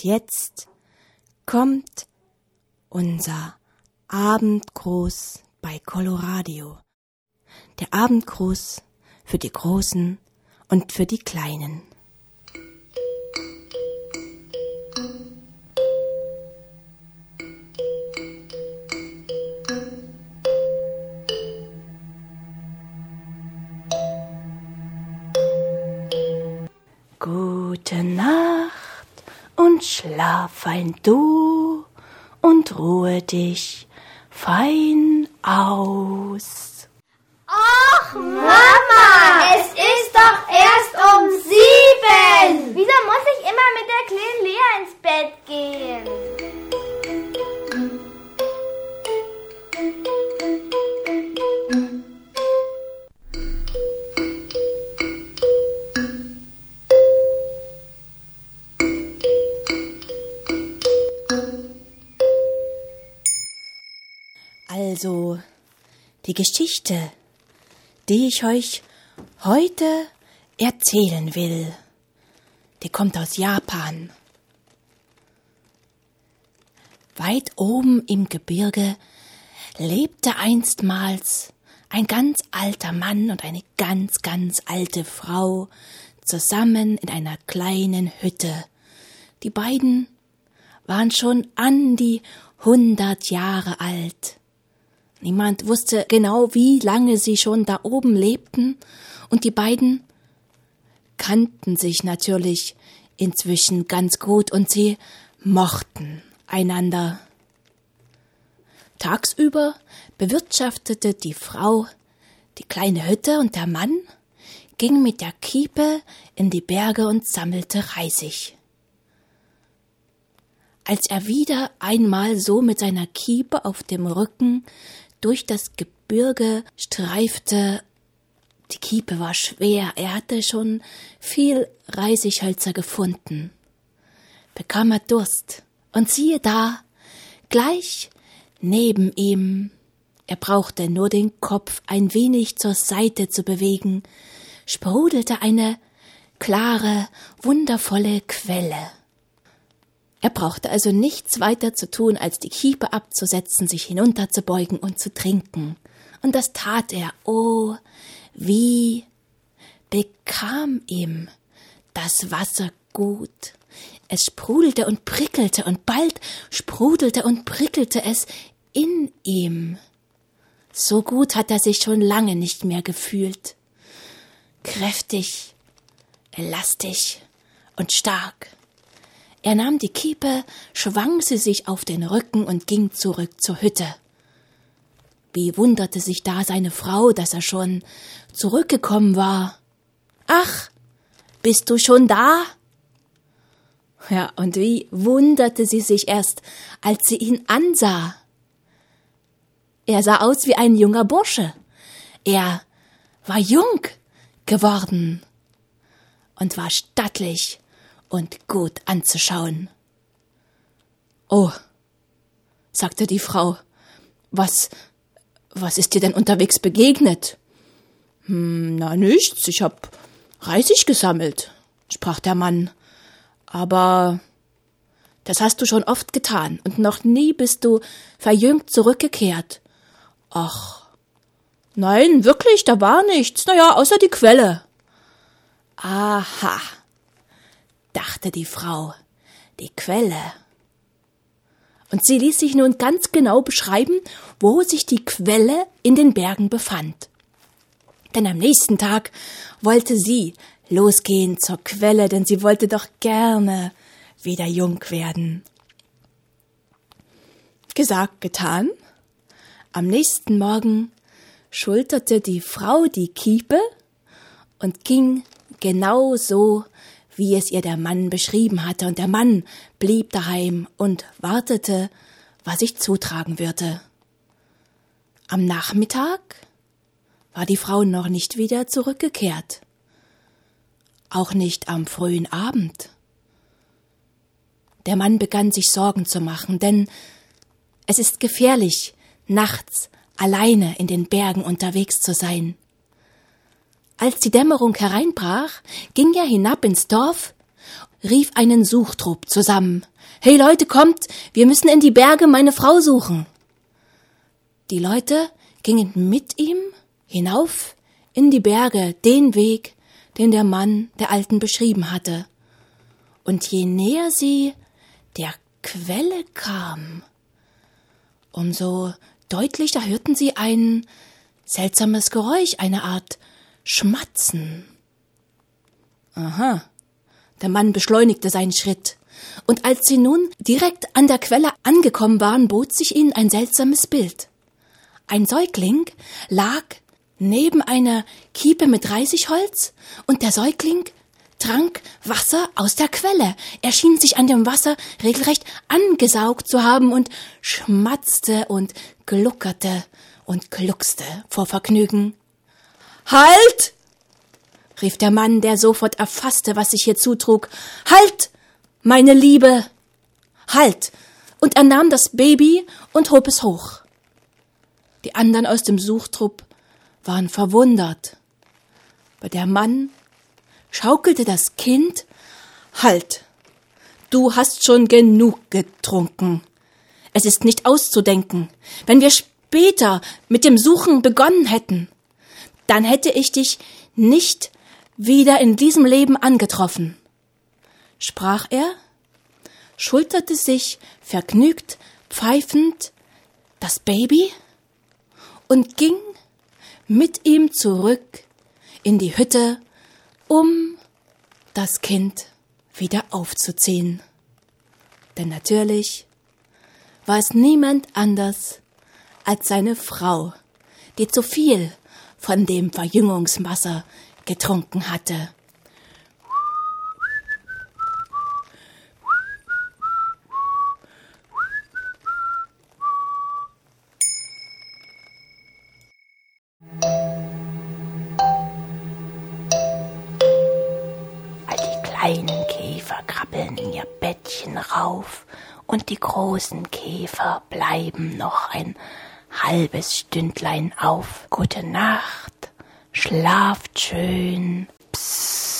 Und jetzt kommt unser Abendgruß bei Coloradio. Der Abendgruß für die Großen und für die Kleinen. Und schlaf fein du und ruhe dich fein aus. Ach, Mama, es ist doch erst um sieben. Wieso muss ich immer mit der kleinen Lea ins Bett Also, die Geschichte, die ich euch heute erzählen will, die kommt aus Japan. Weit oben im Gebirge lebte einstmals ein ganz alter Mann und eine ganz, ganz alte Frau zusammen in einer kleinen Hütte. Die beiden waren schon an die hundert Jahre alt. Niemand wusste genau, wie lange sie schon da oben lebten, und die beiden kannten sich natürlich inzwischen ganz gut und sie mochten einander. Tagsüber bewirtschaftete die Frau die kleine Hütte und der Mann ging mit der Kiepe in die Berge und sammelte Reisig. Als er wieder einmal so mit seiner Kiepe auf dem Rücken durch das Gebirge streifte, die Kiepe war schwer, er hatte schon viel Reisighölzer gefunden, bekam er Durst, und siehe da, gleich neben ihm, er brauchte nur den Kopf ein wenig zur Seite zu bewegen, sprudelte eine klare, wundervolle Quelle. Er brauchte also nichts weiter zu tun, als die Kiepe abzusetzen, sich hinunterzubeugen und zu trinken. Und das tat er. Oh, wie bekam ihm das Wasser gut. Es sprudelte und prickelte, und bald sprudelte und prickelte es in ihm. So gut hat er sich schon lange nicht mehr gefühlt. Kräftig, elastisch und stark. Er nahm die Kiepe, schwang sie sich auf den Rücken und ging zurück zur Hütte. Wie wunderte sich da seine Frau, dass er schon zurückgekommen war. Ach, bist du schon da? Ja, und wie wunderte sie sich erst, als sie ihn ansah. Er sah aus wie ein junger Bursche. Er war jung geworden und war stattlich und gut anzuschauen. Oh, sagte die Frau, was, was ist dir denn unterwegs begegnet? Hm, na nichts, ich hab Reisig gesammelt, sprach der Mann. Aber das hast du schon oft getan, und noch nie bist du verjüngt zurückgekehrt. Ach, nein, wirklich, da war nichts, na ja, außer die Quelle. Aha, dachte die Frau, die Quelle. Und sie ließ sich nun ganz genau beschreiben, wo sich die Quelle in den Bergen befand. Denn am nächsten Tag wollte sie losgehen zur Quelle, denn sie wollte doch gerne wieder jung werden. Gesagt, getan. Am nächsten Morgen schulterte die Frau die Kiepe und ging genau so, wie es ihr der Mann beschrieben hatte, und der Mann blieb daheim und wartete, was sich zutragen würde. Am Nachmittag war die Frau noch nicht wieder zurückgekehrt, auch nicht am frühen Abend. Der Mann begann sich Sorgen zu machen, denn es ist gefährlich, nachts alleine in den Bergen unterwegs zu sein. Als die Dämmerung hereinbrach, ging er hinab ins Dorf rief einen Suchtrupp zusammen. Hey Leute, kommt, wir müssen in die Berge meine Frau suchen. Die Leute gingen mit ihm hinauf in die Berge, den Weg, den der Mann der Alten beschrieben hatte. Und je näher sie der Quelle kam, umso deutlicher hörten sie ein seltsames Geräusch, eine Art Schmatzen. Aha. Der Mann beschleunigte seinen Schritt. Und als sie nun direkt an der Quelle angekommen waren, bot sich ihnen ein seltsames Bild. Ein Säugling lag neben einer Kiepe mit Reisigholz und der Säugling trank Wasser aus der Quelle. Er schien sich an dem Wasser regelrecht angesaugt zu haben und schmatzte und gluckerte und gluckste vor Vergnügen. Halt! rief der Mann, der sofort erfasste, was sich hier zutrug. Halt, meine Liebe! Halt! Und er nahm das Baby und hob es hoch. Die anderen aus dem Suchtrupp waren verwundert. Aber der Mann schaukelte das Kind. Halt! Du hast schon genug getrunken. Es ist nicht auszudenken. Wenn wir später mit dem Suchen begonnen hätten, dann hätte ich dich nicht wieder in diesem Leben angetroffen, sprach er, schulterte sich vergnügt, pfeifend das Baby und ging mit ihm zurück in die Hütte, um das Kind wieder aufzuziehen. Denn natürlich war es niemand anders als seine Frau, die zu viel von dem Verjüngungswasser getrunken hatte. Die kleinen Käfer krabbeln in ihr Bettchen rauf und die großen Käfer bleiben noch ein halbes Stündlein auf. Gute Nacht. Schlaft schön. Psst.